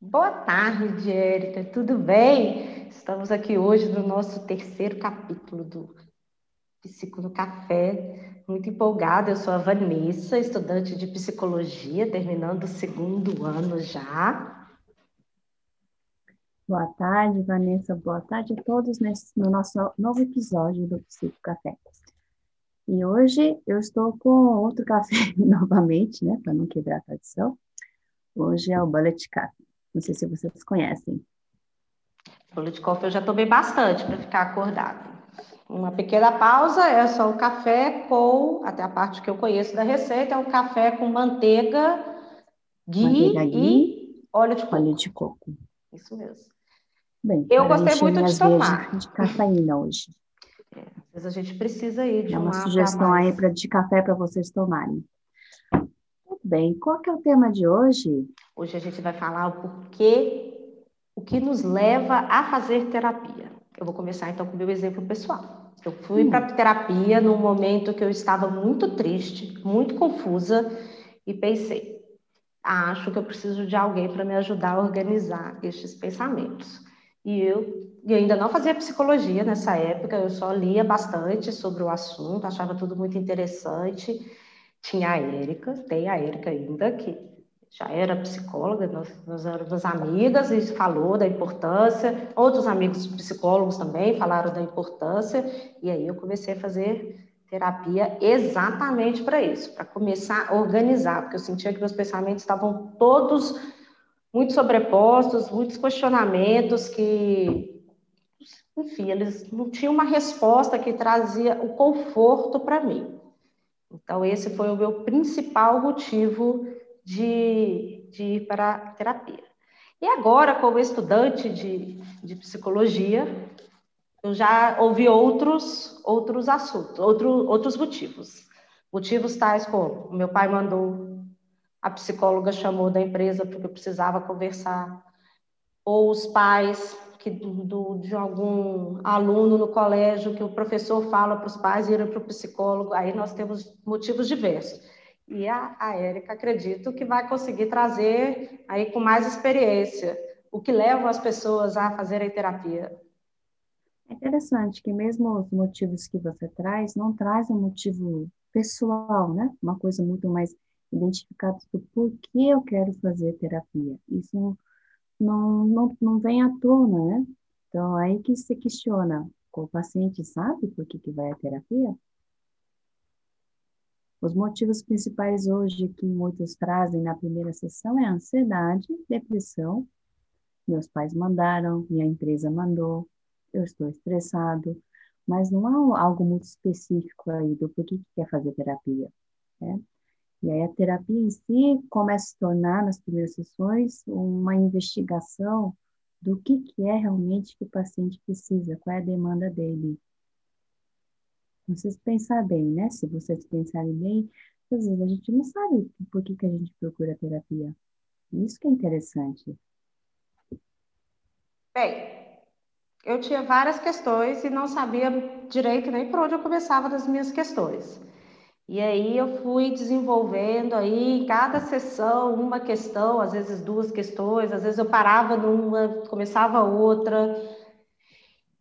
Boa tarde, Érica. Tudo bem? Estamos aqui hoje no nosso terceiro capítulo do Psico Café. Muito empolgada. Eu sou a Vanessa, estudante de psicologia, terminando o segundo ano já. Boa tarde, Vanessa. Boa tarde a todos nesse, no nosso novo episódio do Psico Café. E hoje eu estou com outro café novamente, né, para não quebrar a tradição. Hoje é o Bullet Coffee. Não sei se vocês conhecem. Bullet Coffee eu já tomei bastante para ficar acordado. Uma pequena pausa é só o café com, até a parte que eu conheço da receita, é um café com manteiga, ghee, manteiga, e óleo de coco. Óleo de coco. Isso mesmo. Bem, eu gostei muito de tomar. De cafeína hoje. É, às vezes a gente precisa ir de é uma sugestão aí pra, de café para vocês tomarem. Bem. Qual que é o tema de hoje? Hoje a gente vai falar o porquê, o que nos leva a fazer terapia. Eu vou começar então com o meu exemplo pessoal. Eu fui hum. para terapia num momento que eu estava muito triste, muito confusa e pensei: acho que eu preciso de alguém para me ajudar a organizar estes pensamentos. E eu e ainda não fazia psicologia nessa época, eu só lia bastante sobre o assunto, achava tudo muito interessante. Tinha a Érica, tem a Érica ainda, que já era psicóloga, nós, nós éramos amigas e falou da importância. Outros amigos psicólogos também falaram da importância, e aí eu comecei a fazer terapia exatamente para isso, para começar a organizar, porque eu sentia que meus pensamentos estavam todos muito sobrepostos, muitos questionamentos que, enfim, eles não tinham uma resposta que trazia o conforto para mim. Então, esse foi o meu principal motivo de, de ir para a terapia. E agora, como estudante de, de psicologia, eu já ouvi outros, outros assuntos, outro, outros motivos. Motivos tais como meu pai mandou a psicóloga chamou da empresa porque eu precisava conversar, ou os pais que do, do, de algum aluno no colégio que o professor fala para os pais irem para o psicólogo, aí nós temos motivos diversos. E a, a Érica, acredito que vai conseguir trazer aí com mais experiência o que leva as pessoas a fazerem terapia. É interessante que mesmo os motivos que você traz não traz um motivo pessoal, né? Uma coisa muito mais identificados do porquê eu quero fazer terapia. Isso não, não, não vem à tona, né? Então, aí que se questiona, o paciente sabe por que, que vai à terapia? Os motivos principais hoje que muitos trazem na primeira sessão é ansiedade, depressão. Meus pais mandaram, minha empresa mandou, eu estou estressado, mas não há algo muito específico aí do porquê que quer fazer terapia. Né? E aí a terapia em si começa a se tornar, nas primeiras sessões, uma investigação do que, que é realmente que o paciente precisa, qual é a demanda dele. Vocês pensar bem, né? Se vocês pensarem bem, às vezes a gente não sabe por que, que a gente procura terapia. Isso que é interessante. Bem, eu tinha várias questões e não sabia direito nem por onde eu começava das minhas questões. E aí eu fui desenvolvendo aí em cada sessão uma questão, às vezes duas questões, às vezes eu parava numa, começava outra.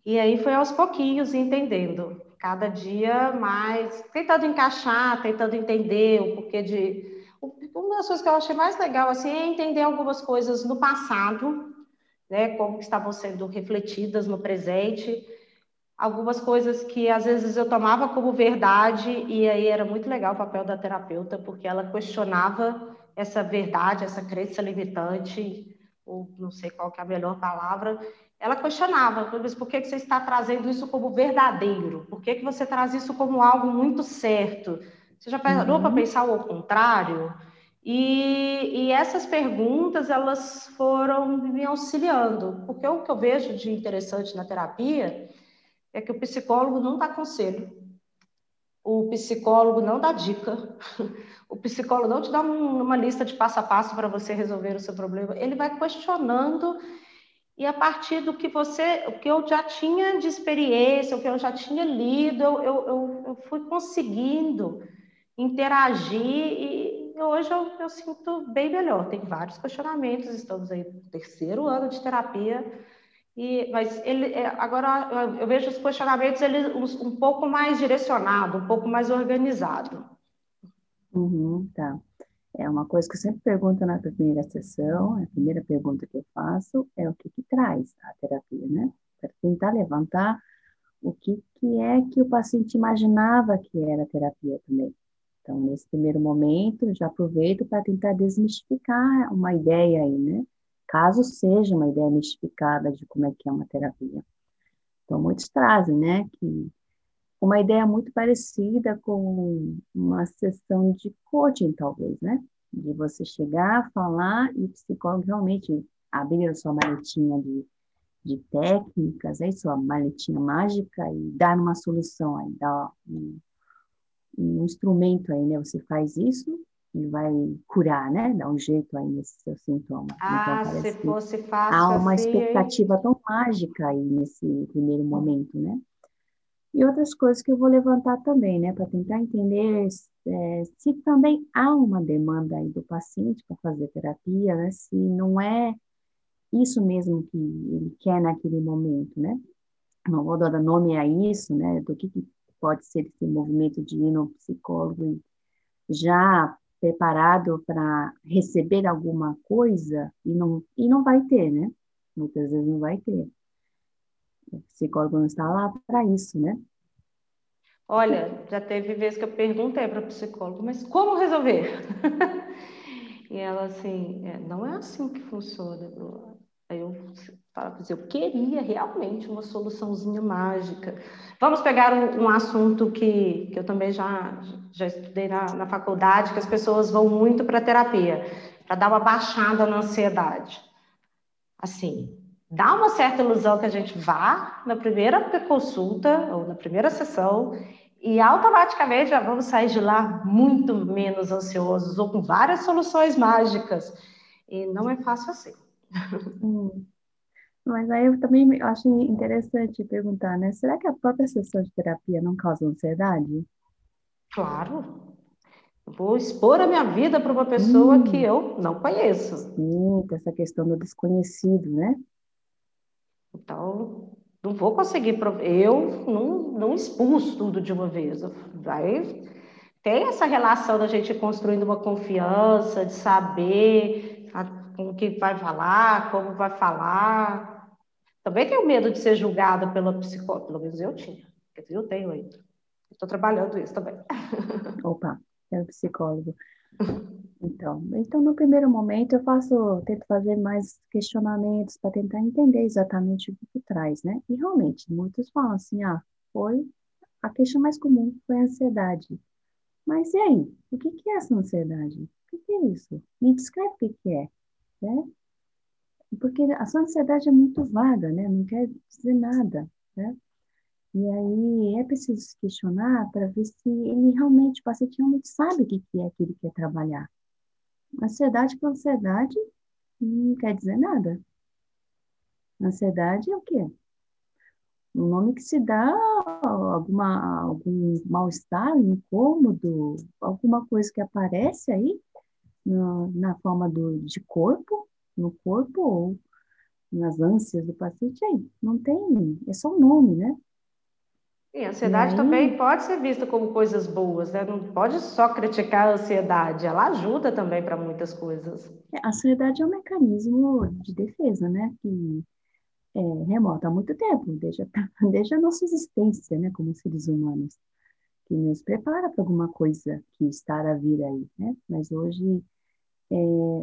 E aí foi aos pouquinhos entendendo, cada dia mais, tentando encaixar, tentando entender o porquê de. Uma das coisas que eu achei mais legal assim, é entender algumas coisas no passado, né, como estavam sendo refletidas no presente algumas coisas que às vezes eu tomava como verdade e aí era muito legal o papel da terapeuta porque ela questionava essa verdade, essa crença limitante, ou não sei qual que é a melhor palavra, ela questionava, mas por que, que você está trazendo isso como verdadeiro? Por que, que você traz isso como algo muito certo? Você já parou uhum. para pensar o contrário? E, e, essas perguntas, elas foram me auxiliando, porque o que eu vejo de interessante na terapia é que o psicólogo não dá conselho, o psicólogo não dá dica, o psicólogo não te dá um, uma lista de passo a passo para você resolver o seu problema, ele vai questionando e a partir do que você, o que eu já tinha de experiência, o que eu já tinha lido, eu, eu, eu, fui conseguindo interagir e hoje eu, eu sinto bem melhor. Tem vários questionamentos, estamos aí no terceiro ano de terapia, e, mas ele é, agora eu, vejo os questionamentos ele um, pouco mais direcionado, um pouco mais organizado. Uhum, tá. É uma coisa que eu sempre pergunto na primeira sessão, a primeira pergunta que eu faço é o que, que traz a terapia, né? Para tentar levantar o que, que é que o paciente imaginava que era terapia também. Então, nesse primeiro momento, já aproveito para tentar desmistificar uma ideia aí, né? Caso seja uma ideia mistificada de como é que é uma terapia. Então, muitos trazem, né, que uma ideia muito parecida com uma sessão de coaching, talvez, né? De você chegar, falar e o psicólogo realmente abrir a sua maletinha de, de técnicas, aí sua maletinha mágica e dar uma solução aí, dar um, um instrumento aí, né? Você faz isso e vai curar, né? Dar um jeito aí nesse seu sintoma. Ah, então, se fosse fácil Há uma assim, expectativa tão mágica aí nesse primeiro momento, né? E outras coisas que eu vou levantar também, né, para tentar entender é, se também há uma demanda aí do paciente para fazer terapia, né, se não é isso mesmo que ele quer naquele momento, né? Não vou dar nome a isso, né, do que, que pode ser esse movimento de ir no psicólogo já preparado para receber alguma coisa e não, e não vai ter, né? Muitas vezes não vai ter. O psicólogo não está lá para isso, né? Olha, já teve vezes que eu perguntei para o psicólogo, mas como resolver? e ela assim, é, não é assim que funciona. Aí eu eu queria realmente uma soluçãozinha mágica. Vamos pegar um, um assunto que, que eu também já, já estudei na, na faculdade, que as pessoas vão muito para terapia, para dar uma baixada na ansiedade. Assim, dá uma certa ilusão que a gente vá na primeira consulta ou na primeira sessão e automaticamente já vamos sair de lá muito menos ansiosos ou com várias soluções mágicas. E não é fácil assim. Mas aí eu também acho interessante perguntar, né? Será que a própria sessão de terapia não causa ansiedade? Claro. Vou expor a minha vida para uma pessoa hum. que eu não conheço. Sim, essa questão do desconhecido, né? Então, não vou conseguir. Eu não, não expulso tudo de uma vez. Vai tem essa relação da gente construindo uma confiança, de saber com o que vai falar, como vai falar. Também tenho medo de ser julgada pela psicóloga, pelo menos eu tinha. Eu tenho ainda. Estou trabalhando isso também. Opa, é psicólogo. Então, então, no primeiro momento, eu faço, tento fazer mais questionamentos para tentar entender exatamente o que, que traz, né? E realmente, muitos falam assim, ah, foi a queixa mais comum foi a ansiedade. Mas e aí? O que, que é essa ansiedade? O que, que é isso? Me descreve o que, que é, né? Porque a sua ansiedade é muito vaga, né? Não quer dizer nada, né? E aí é preciso se questionar para ver se ele realmente, o paciente realmente sabe o que, é que ele quer trabalhar. Ansiedade com ansiedade não quer dizer nada. Ansiedade é o quê? Um nome que se dá alguma, algum mal-estar, incômodo, alguma coisa que aparece aí no, na forma do, de corpo, no corpo ou nas ânsias do paciente. Aí, não tem, é só um nome, né? E a ansiedade aí... também pode ser vista como coisas boas, né? Não pode só criticar a ansiedade, ela ajuda também para muitas coisas. É, a ansiedade é um mecanismo de defesa, né? Que é remoto há muito tempo, desde a, desde a nossa existência, né? Como seres humanos, que nos prepara para alguma coisa que está a vir aí, né? Mas hoje é,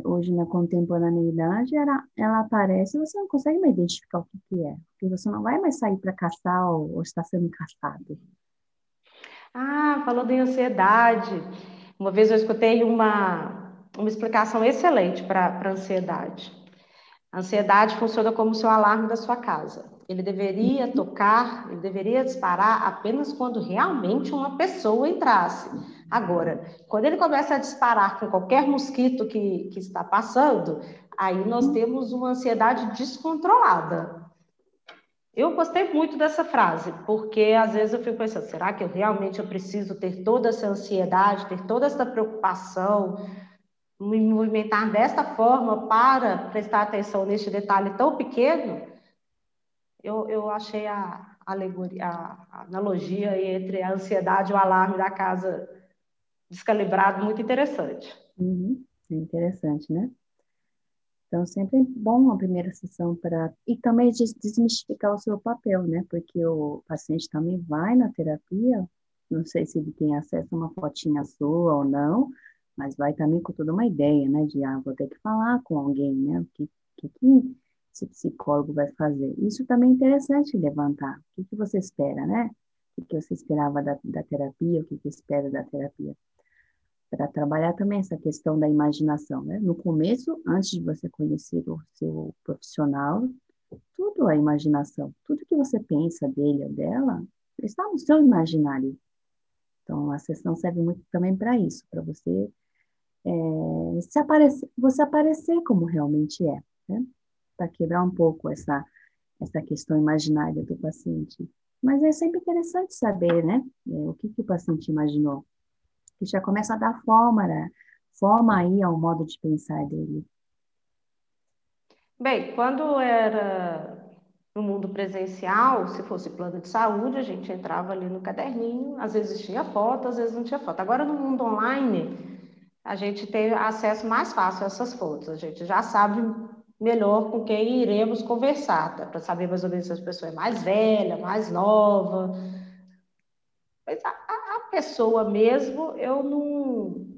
hoje na contemporaneidade, ela, ela aparece e você não consegue mais identificar o que, que é, porque você não vai mais sair para caçar ou, ou está sendo caçado. Ah, falou de ansiedade. Uma vez eu escutei uma, uma explicação excelente para a ansiedade. A ansiedade funciona como o seu alarme da sua casa. Ele deveria tocar, ele deveria disparar apenas quando realmente uma pessoa entrasse. Agora, quando ele começa a disparar com qualquer mosquito que, que está passando, aí nós temos uma ansiedade descontrolada. Eu gostei muito dessa frase, porque às vezes eu fico pensando, será que eu realmente eu preciso ter toda essa ansiedade, ter toda essa preocupação me movimentar desta forma para prestar atenção neste detalhe tão pequeno, eu, eu achei a, alegoria, a analogia entre a ansiedade e o alarme da casa descalibrado muito interessante. Uhum, é interessante, né? Então, sempre é bom a primeira sessão para. E também desmistificar o seu papel, né? Porque o paciente também vai na terapia, não sei se ele tem acesso a uma fotinha sua ou não, mas vai também com toda uma ideia, né? De, ah, vou ter que falar com alguém, né? O que, que, que esse psicólogo vai fazer? Isso também é interessante levantar. O que, que você espera, né? O que, que você esperava da, da terapia? O que, que espera da terapia? Para trabalhar também essa questão da imaginação, né? No começo, antes de você conhecer o seu profissional, tudo é imaginação. Tudo que você pensa dele ou dela está no seu imaginário. Então, a sessão serve muito também para isso, para você é, se aparecer, você aparecer como realmente é, né? Para quebrar um pouco essa essa questão imaginária do paciente. Mas é sempre interessante saber, né? É, o que, que o paciente imaginou que já começa a dar forma, né? forma aí ao modo de pensar dele. Bem, quando era no mundo presencial, se fosse plano de saúde, a gente entrava ali no caderninho, às vezes tinha foto, às vezes não tinha foto. Agora, no mundo online, a gente tem acesso mais fácil a essas fotos, a gente já sabe melhor com quem iremos conversar, tá? para saber mais ou menos se a pessoa é mais velha, mais nova. Mas a, pessoa mesmo, eu não.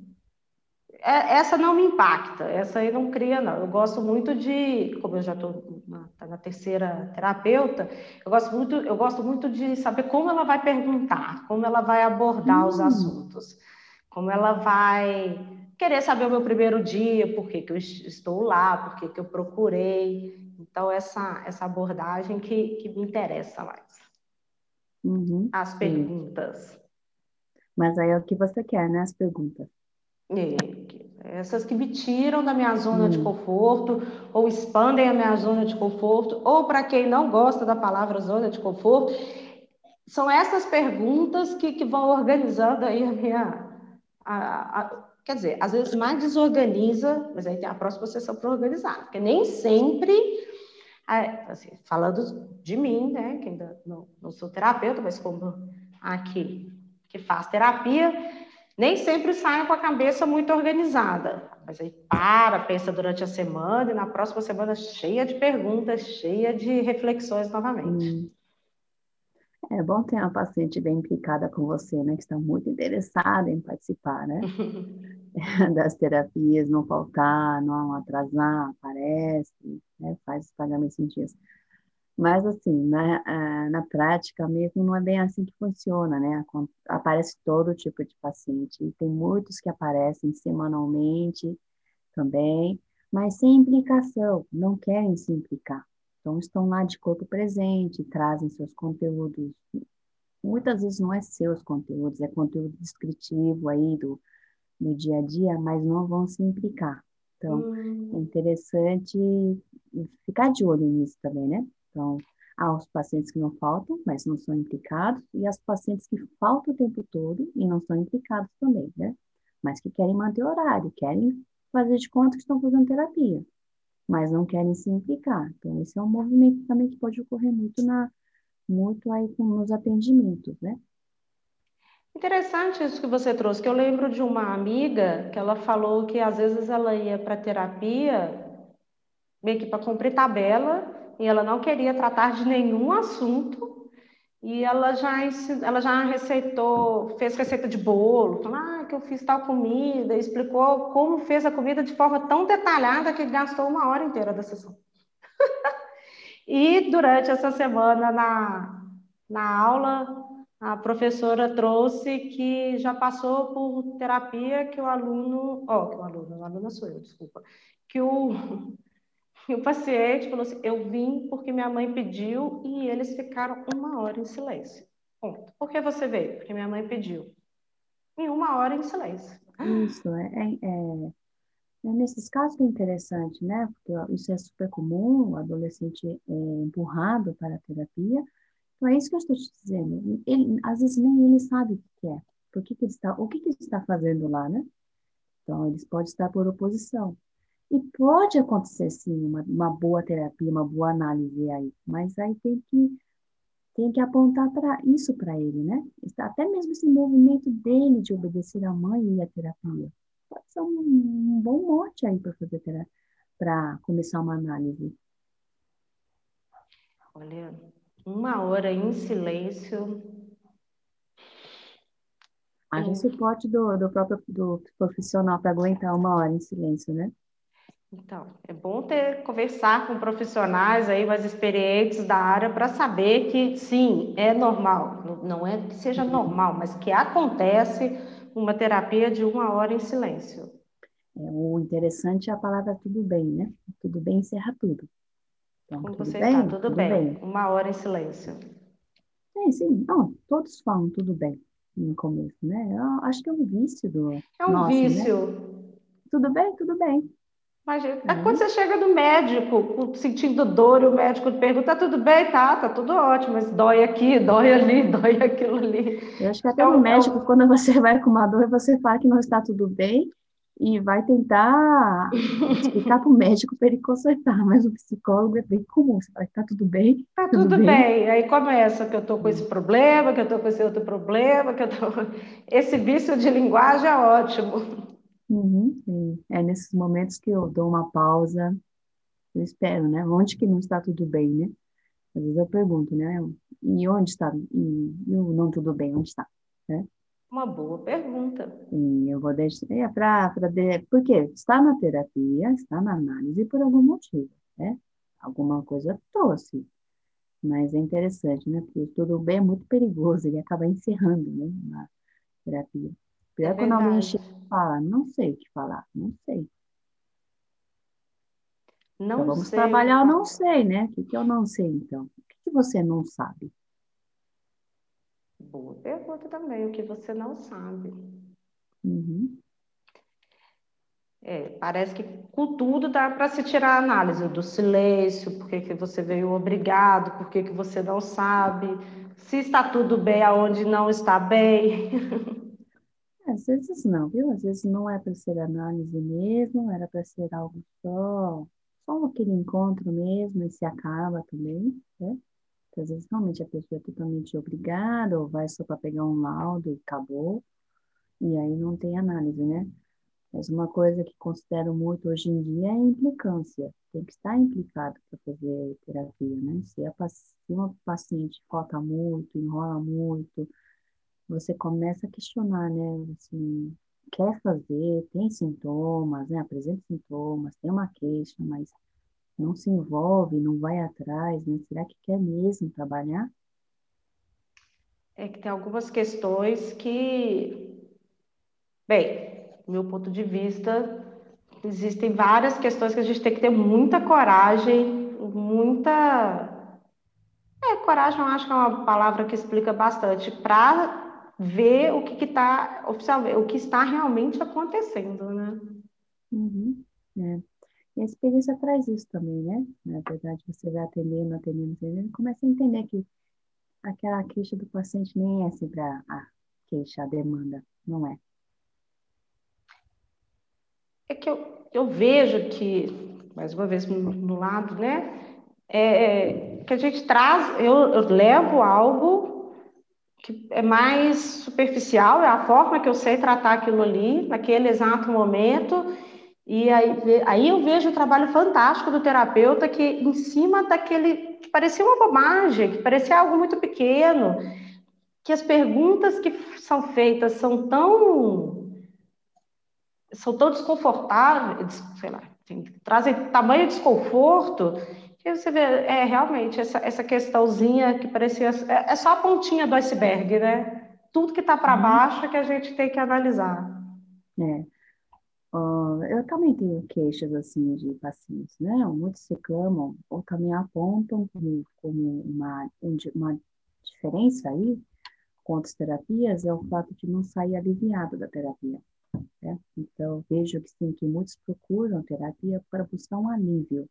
É, essa não me impacta, essa aí não cria, não. Eu gosto muito de, como eu já estou na, tá na, terceira terapeuta, eu gosto, muito, eu gosto muito de saber como ela vai perguntar, como ela vai abordar hum. os assuntos, como ela vai querer saber o meu primeiro dia, por que, que eu estou lá, por que, que eu procurei. Então, essa, essa abordagem que, que me interessa mais. Uhum, As perguntas. Mas aí é o que você quer, né? As perguntas. É, essas que me tiram da minha zona hum. de conforto, ou expandem a minha zona de conforto, ou para quem não gosta da palavra zona de conforto, são essas perguntas que, que vão organizando aí a minha. A, a, quer dizer, às vezes mais desorganiza, mas aí tem a próxima sessão para organizar, porque nem sempre. Assim, falando de mim, né, que ainda não, não sou terapeuta, mas como aqui que faz terapia, nem sempre saem com a cabeça muito organizada. Mas aí para, pensa durante a semana e na próxima semana cheia de perguntas, cheia de reflexões novamente. Hum. É bom ter uma paciente bem implicada com você, né? Que está muito interessada em participar, né? das terapias, não faltar, não atrasar, aparece, né? faz os pagamentos em dias. Mas, assim, na, na prática mesmo, não é bem assim que funciona, né? Aparece todo tipo de paciente. E tem muitos que aparecem semanalmente também, mas sem implicação, não querem se implicar. Então, estão lá de corpo presente, trazem seus conteúdos. Muitas vezes não é seus conteúdos, é conteúdo descritivo aí do, do dia a dia, mas não vão se implicar. Então, hum. é interessante ficar de olho nisso também, né? Então, há os pacientes que não faltam, mas não são implicados, e as pacientes que faltam o tempo todo e não são implicados também, né? Mas que querem manter horário, querem fazer de conta que estão fazendo terapia, mas não querem se implicar. Então, esse é um movimento também que pode ocorrer muito na muito aí nos atendimentos, né? Interessante isso que você trouxe, que eu lembro de uma amiga que ela falou que às vezes ela ia para terapia meio que para cumprir tabela e ela não queria tratar de nenhum assunto. E ela já, ela já receitou, fez receita de bolo, falou ah, que eu fiz tal comida, explicou como fez a comida de forma tão detalhada que gastou uma hora inteira da sessão. e durante essa semana na, na aula, a professora trouxe que já passou por terapia que o aluno, ó, oh, que o aluno, o aluno sou eu, desculpa, que o e o paciente falou assim: Eu vim porque minha mãe pediu e eles ficaram uma hora em silêncio. Ponto. Por que você veio? Porque minha mãe pediu. Em uma hora em silêncio. Isso, é, é, é, é nesses casos que é interessante, né? Porque isso é super comum, o adolescente é empurrado para a terapia. Então, é isso que eu estou te dizendo. Ele, às vezes nem ele sabe o que é. Por que, que ele está, o que, que ele está fazendo lá, né? Então, eles podem estar por oposição. E pode acontecer, sim, uma, uma boa terapia, uma boa análise aí, mas aí tem que, tem que apontar para isso para ele, né? Até mesmo esse movimento dele de obedecer à mãe e à terapia. Pode ser um, um bom mote aí para fazer para começar uma análise. Olha, uma hora em silêncio. Haja suporte do, do próprio do profissional para aguentar uma hora em silêncio, né? Então, é bom ter conversar com profissionais aí mais experientes da área para saber que sim, é normal. Não é que seja normal, mas que acontece uma terapia de uma hora em silêncio. É, o interessante é a palavra tudo bem, né? Tudo bem encerra tudo. Então, Como você bem? está? Tudo, tudo bem. bem. Uma hora em silêncio. É, sim. Não, todos falam tudo bem no começo, né? Eu acho que é um vício do. É um nosso, né? vício. Né? Tudo bem, tudo bem. Imagina, uhum. quando você chega no médico sentindo dor o médico te pergunta, tá tudo bem? Tá, tá tudo ótimo, mas dói aqui, dói ali, dói aquilo ali. Eu acho que até então, no médico, então... quando você vai com uma dor, você fala que não está tudo bem e vai tentar explicar para o médico para ele consertar, mas o psicólogo é bem comum, você fala que tá tudo bem? Tá tudo, tudo bem. bem. aí começa que eu tô com esse problema, que eu tô com esse outro problema, que eu tô... Esse vício de linguagem é ótimo. Uhum, é nesses momentos que eu dou uma pausa, eu espero, né? Onde que não está tudo bem, né? Às vezes eu pergunto, né? E onde está? E, e o não tudo bem, onde está? Né? Uma boa pergunta. E eu vou deixar, é para, de, porque está na terapia, está na análise por algum motivo, né? Alguma coisa trouxe. Mas é interessante, né? Porque tudo bem é muito perigoso, ele acaba encerrando, né? Na terapia. Pior é quando alguém chega e fala, não sei o que falar, não sei. Não então, vamos sei. trabalhar o não sei, né? O que, que eu não sei, então? O que, que você não sabe? Boa pergunta também, o que você não sabe. Uhum. É, parece que com tudo dá para se tirar a análise do silêncio, por que, que você veio obrigado, por que, que você não sabe, se está tudo bem aonde não está bem. Às vezes não, viu? Às vezes não é para ser análise mesmo, era para ser algo só, só aquele encontro mesmo e se acaba também, né? Porque às vezes realmente a pessoa é totalmente obrigada ou vai só para pegar um laudo e acabou, e aí não tem análise, né? Mas uma coisa que considero muito hoje em dia é a implicância. Tem que estar implicado para fazer terapia, né? Se, a, se uma paciente falta muito, enrola muito, você começa a questionar, né? Assim, quer fazer, tem sintomas, né? Apresenta sintomas, tem uma queixa, mas não se envolve, não vai atrás, né? Será que quer mesmo trabalhar? É que tem algumas questões que, bem, do meu ponto de vista, existem várias questões que a gente tem que ter muita coragem, muita. É, coragem eu acho que é uma palavra que explica bastante, para ver o que está oficialmente, o que está realmente acontecendo, né? Uhum, é. E a experiência traz isso também, né? Na verdade, você vai atendendo, atendendo, atendendo, começa a entender que aquela queixa do paciente nem é sempre a, a queixa, a demanda, não é. É que eu, eu vejo que, mais uma vez no, no lado, né? É, que a gente traz, eu, eu levo algo que é mais superficial, é a forma que eu sei tratar aquilo ali, naquele exato momento. E aí, aí eu vejo o trabalho fantástico do terapeuta que, em cima daquele que parecia uma bobagem, que parecia algo muito pequeno, que as perguntas que são feitas são tão são tão desconfortáveis, sei lá, trazem tamanho desconforto e você vê, é realmente essa, essa questãozinha que parecia. É, é só a pontinha do iceberg, né? Tudo que está para uhum. baixo é que a gente tem que analisar. É. Uh, eu também tenho queixas assim de pacientes, né? Muitos reclamam ou também apontam como, uma, uma diferença aí com outras terapias é o fato de não sair aliviado da terapia. Né? Então, vejo que sim, que muitos procuram terapia para buscar um alívio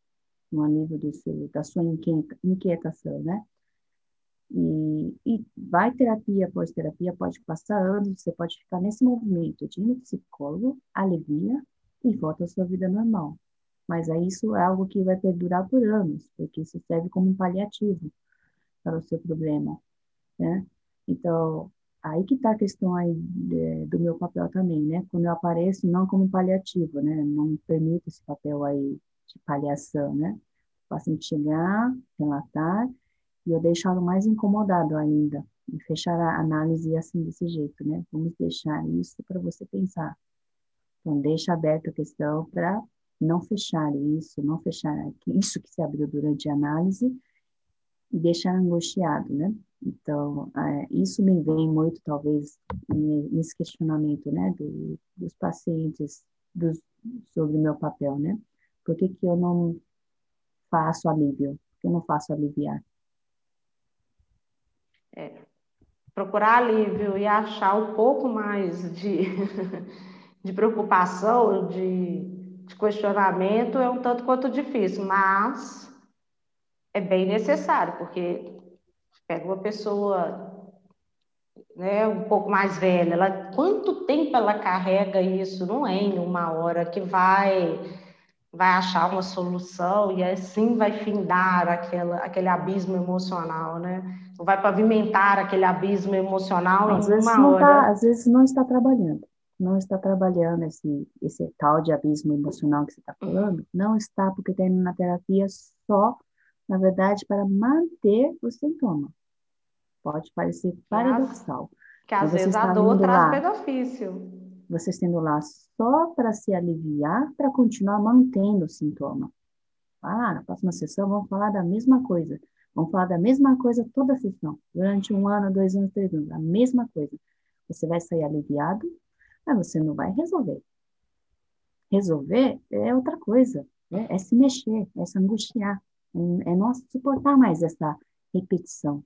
no nível do seu, da sua inquieta, inquietação, né? E, e vai terapia após terapia, pode passar anos, você pode ficar nesse movimento de ir no psicólogo, alivia e volta à sua vida normal. Mas aí isso é algo que vai perdurar por anos, porque isso serve como um paliativo para o seu problema, né? Então, aí que está a questão aí de, do meu papel também, né? Quando eu apareço, não como paliativo, né? Não permito esse papel aí de paliação, né? O paciente chegar, relatar, e eu deixá-lo mais incomodado ainda, e fechar a análise assim, desse jeito, né? Vamos deixar isso para você pensar. Então, deixa aberta a questão para não fechar isso, não fechar isso que se abriu durante a análise e deixar angustiado, né? Então, é, isso me vem muito, talvez, nesse questionamento, né, do, dos pacientes dos, sobre o meu papel, né? Por que, que eu não faço alívio? Por que eu não faço aliviar? É, procurar alívio e achar um pouco mais de, de preocupação, de, de questionamento é um tanto quanto difícil, mas é bem necessário, porque pega uma pessoa né, um pouco mais velha, ela, quanto tempo ela carrega isso? Não é em uma hora que vai vai achar uma solução e assim vai findar aquela, aquele abismo emocional, né? Não vai pavimentar aquele abismo emocional às em uma hora. Tá, às vezes não está trabalhando, não está trabalhando esse, esse tal de abismo emocional que você está falando, não está porque está indo na terapia só na verdade, para manter o sintoma. Pode parecer paradoxal. Que às vezes a dor traz benefício. Você estendo lá só para se aliviar, para continuar mantendo o sintoma. Ah, na próxima sessão vamos falar da mesma coisa. Vamos falar da mesma coisa toda a sessão. Durante um ano, dois anos, três anos. A mesma coisa. Você vai sair aliviado, mas você não vai resolver. Resolver é outra coisa. É, é se mexer, é se angustiar é não suportar mais essa repetição.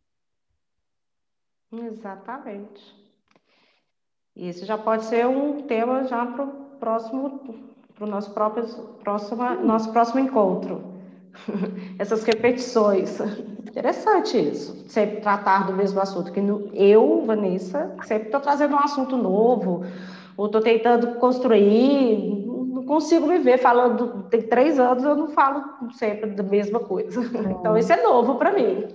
Exatamente. Isso já pode ser um tema já para o próximo, para o nosso próprio próximo, nosso próximo encontro. Essas repetições. Interessante isso. Sempre tratar do mesmo assunto. Que no, eu, Vanessa, sempre estou trazendo um assunto novo, ou estou tentando construir consigo me ver falando, tem três anos, eu não falo sempre da mesma coisa. É. Então, isso é novo para mim.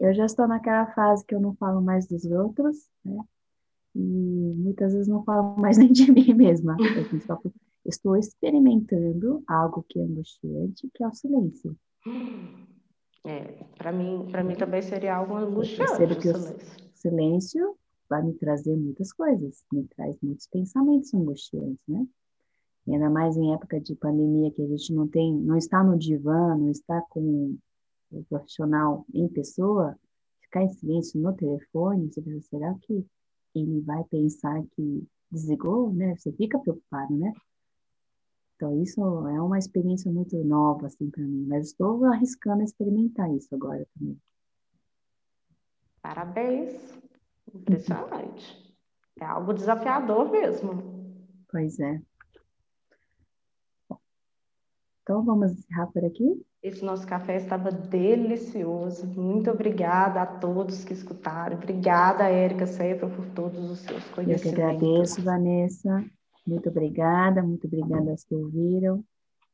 Eu já estou naquela fase que eu não falo mais dos outros, né? E muitas vezes não falo mais nem de mim mesma. Eu estou experimentando algo que é angustiante, que é o silêncio. É, para mim, para mim também seria algo angustiante. Eu que o silêncio vai me trazer muitas coisas, me traz muitos pensamentos angustiantes, né? E ainda mais em época de pandemia que a gente não tem, não está no divã, não está com o profissional em pessoa, ficar em silêncio no telefone, você pensa, será que ele vai pensar que desligou, né? Você fica preocupado, né? Então, isso é uma experiência muito nova, assim, para mim. Mas estou arriscando experimentar isso agora também. Parabéns. Impressionante. é algo desafiador mesmo. Pois é. Então, vamos encerrar por aqui? Esse nosso café estava delicioso. Muito obrigada a todos que escutaram. Obrigada, Érica Seifra, por todos os seus conhecimentos. Eu que agradeço, Vanessa. Muito obrigada, muito obrigada aos que ouviram.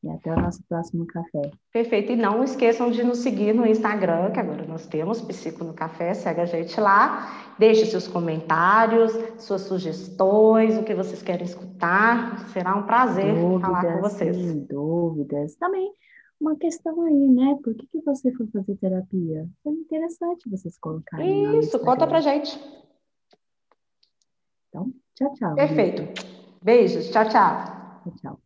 E até o nosso próximo café. Perfeito. E não esqueçam de nos seguir no Instagram, que agora nós temos Psico no Café. Segue a gente lá. Deixe seus comentários, suas sugestões, o que vocês querem escutar. Será um prazer dúvidas, falar com vocês. Sim, dúvidas. Também uma questão aí, né? Por que, que você foi fazer terapia? Foi interessante vocês colocarem. Isso, conta pra gente. Então, tchau, tchau. Perfeito. Beijos. Tchau, tchau. Tchau, tchau.